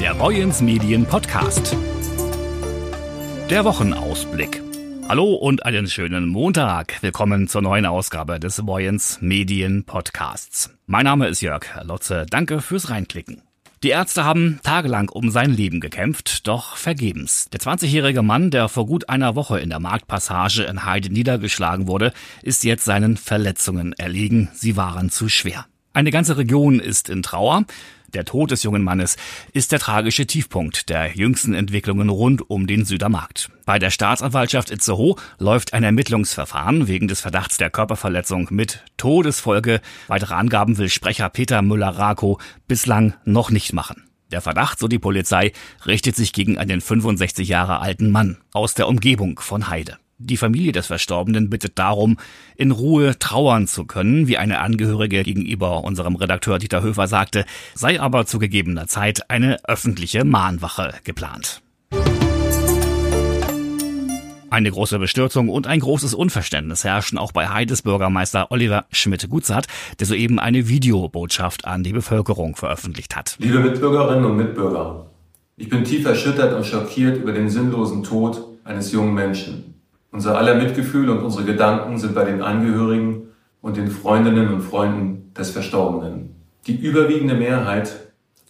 der Boyens Medien Podcast. Der Wochenausblick. Hallo und einen schönen Montag. Willkommen zur neuen Ausgabe des Boyens Medien Podcasts. Mein Name ist Jörg Lotze. Danke fürs Reinklicken. Die Ärzte haben tagelang um sein Leben gekämpft, doch vergebens. Der 20-jährige Mann, der vor gut einer Woche in der Marktpassage in Heide niedergeschlagen wurde, ist jetzt seinen Verletzungen erliegen. Sie waren zu schwer. Eine ganze Region ist in Trauer. Der Tod des jungen Mannes ist der tragische Tiefpunkt der jüngsten Entwicklungen rund um den Südermarkt. Bei der Staatsanwaltschaft Itzehoe läuft ein Ermittlungsverfahren wegen des Verdachts der Körperverletzung mit Todesfolge. Weitere Angaben will Sprecher Peter Müller-Rakow bislang noch nicht machen. Der Verdacht, so die Polizei, richtet sich gegen einen 65 Jahre alten Mann aus der Umgebung von Heide. Die Familie des Verstorbenen bittet darum, in Ruhe trauern zu können, wie eine Angehörige gegenüber unserem Redakteur Dieter Höfer sagte, sei aber zu gegebener Zeit eine öffentliche Mahnwache geplant. Eine große Bestürzung und ein großes Unverständnis herrschen auch bei Heides Bürgermeister Oliver Schmidt-Gutzat, der soeben eine Videobotschaft an die Bevölkerung veröffentlicht hat. Liebe Mitbürgerinnen und Mitbürger, ich bin tief erschüttert und schockiert über den sinnlosen Tod eines jungen Menschen. Unser aller Mitgefühl und unsere Gedanken sind bei den Angehörigen und den Freundinnen und Freunden des Verstorbenen. Die überwiegende Mehrheit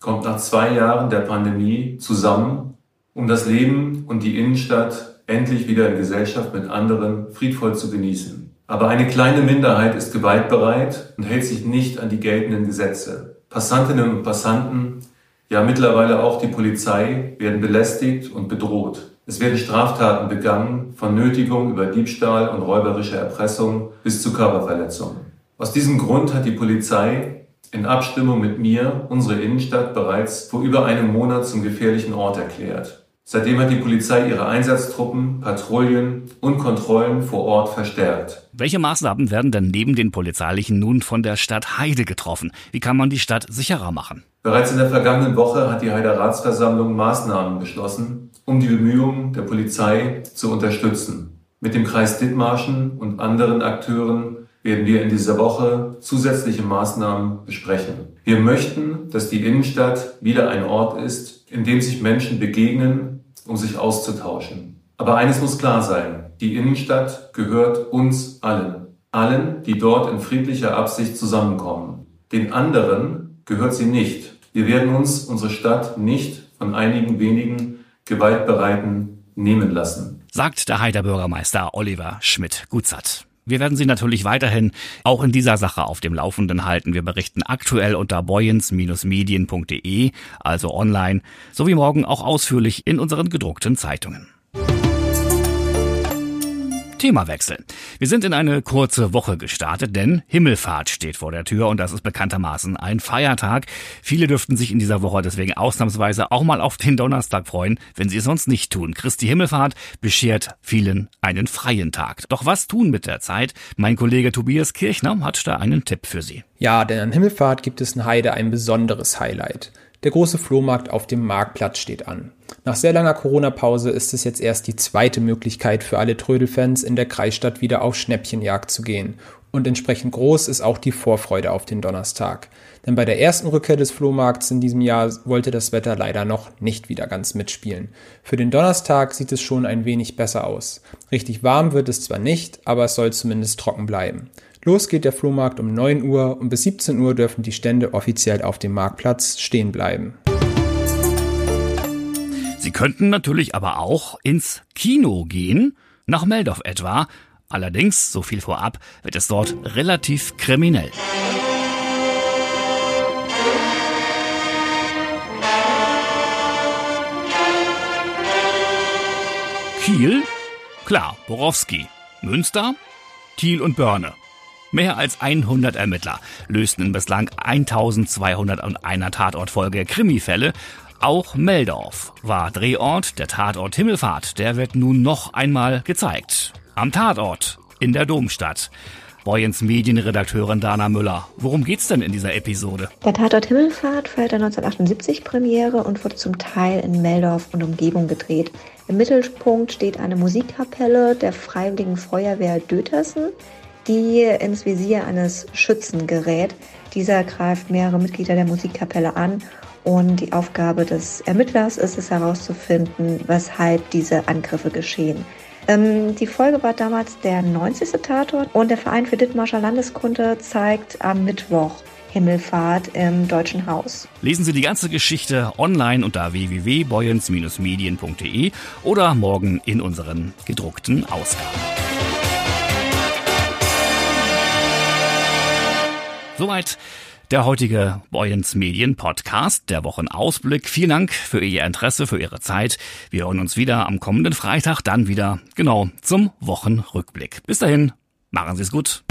kommt nach zwei Jahren der Pandemie zusammen, um das Leben und die Innenstadt endlich wieder in Gesellschaft mit anderen friedvoll zu genießen. Aber eine kleine Minderheit ist gewaltbereit und hält sich nicht an die geltenden Gesetze. Passantinnen und Passanten, ja mittlerweile auch die Polizei, werden belästigt und bedroht. Es werden Straftaten begangen, von Nötigung über Diebstahl und räuberische Erpressung bis zu Körperverletzung. Aus diesem Grund hat die Polizei in Abstimmung mit mir unsere Innenstadt bereits vor über einem Monat zum gefährlichen Ort erklärt. Seitdem hat die Polizei ihre Einsatztruppen, Patrouillen und Kontrollen vor Ort verstärkt. Welche Maßnahmen werden denn neben den polizeilichen nun von der Stadt Heide getroffen? Wie kann man die Stadt sicherer machen? Bereits in der vergangenen Woche hat die Heider Ratsversammlung Maßnahmen beschlossen, um die Bemühungen der Polizei zu unterstützen. Mit dem Kreis Dithmarschen und anderen Akteuren werden wir in dieser Woche zusätzliche Maßnahmen besprechen. Wir möchten, dass die Innenstadt wieder ein Ort ist, in dem sich Menschen begegnen, um sich auszutauschen. Aber eines muss klar sein, die Innenstadt gehört uns allen. Allen, die dort in friedlicher Absicht zusammenkommen. Den anderen gehört sie nicht. Wir werden uns unsere Stadt nicht von einigen wenigen Gewaltbereiten nehmen lassen. Sagt der Heider Bürgermeister Oliver Schmidt-Gutzat. Wir werden Sie natürlich weiterhin auch in dieser Sache auf dem Laufenden halten. Wir berichten aktuell unter boyens-medien.de, also online, sowie morgen auch ausführlich in unseren gedruckten Zeitungen. Themawechsel. Wir sind in eine kurze Woche gestartet, denn Himmelfahrt steht vor der Tür und das ist bekanntermaßen ein Feiertag. Viele dürften sich in dieser Woche deswegen ausnahmsweise auch mal auf den Donnerstag freuen, wenn sie es sonst nicht tun. Christi Himmelfahrt beschert vielen einen freien Tag. Doch was tun mit der Zeit? Mein Kollege Tobias Kirchner hat da einen Tipp für Sie. Ja, denn an Himmelfahrt gibt es in Heide ein besonderes Highlight. Der große Flohmarkt auf dem Marktplatz steht an. Nach sehr langer Corona-Pause ist es jetzt erst die zweite Möglichkeit für alle Trödelfans in der Kreisstadt wieder auf Schnäppchenjagd zu gehen. Und entsprechend groß ist auch die Vorfreude auf den Donnerstag. Denn bei der ersten Rückkehr des Flohmarkts in diesem Jahr wollte das Wetter leider noch nicht wieder ganz mitspielen. Für den Donnerstag sieht es schon ein wenig besser aus. Richtig warm wird es zwar nicht, aber es soll zumindest trocken bleiben. Los geht der Flohmarkt um 9 Uhr und bis 17 Uhr dürfen die Stände offiziell auf dem Marktplatz stehen bleiben. Sie könnten natürlich aber auch ins Kino gehen, nach Meldorf etwa. Allerdings, so viel vorab, wird es dort relativ kriminell. Kiel? Klar, Borowski. Münster? Thiel und Börne. Mehr als 100 Ermittler lösten in bislang 1201 Tatortfolge Krimifälle. Auch Meldorf war Drehort, der Tatort Himmelfahrt. Der wird nun noch einmal gezeigt. Am Tatort in der Domstadt. Boyens Medienredakteurin Dana Müller. Worum geht's denn in dieser Episode? Der Tatort Himmelfahrt feierte 1978 Premiere und wurde zum Teil in Meldorf und Umgebung gedreht. Im Mittelpunkt steht eine Musikkapelle der Freiwilligen Feuerwehr Dötersen, die ins Visier eines Schützen gerät. Dieser greift mehrere Mitglieder der Musikkapelle an Und die Aufgabe des Ermittlers ist es herauszufinden, weshalb diese Angriffe geschehen. Ähm, die Folge war damals der 90. Tatort und der Verein für Dithmarscher Landeskunde zeigt am Mittwoch Himmelfahrt im Deutschen Haus. Lesen Sie die ganze Geschichte online unter www.boyens-medien.de oder morgen in unseren gedruckten Ausgaben. Soweit der heutige Boyens Medien Podcast, der Wochenausblick. Vielen Dank für Ihr Interesse, für Ihre Zeit. Wir hören uns wieder am kommenden Freitag, dann wieder genau zum Wochenrückblick. Bis dahin, machen Sie es gut.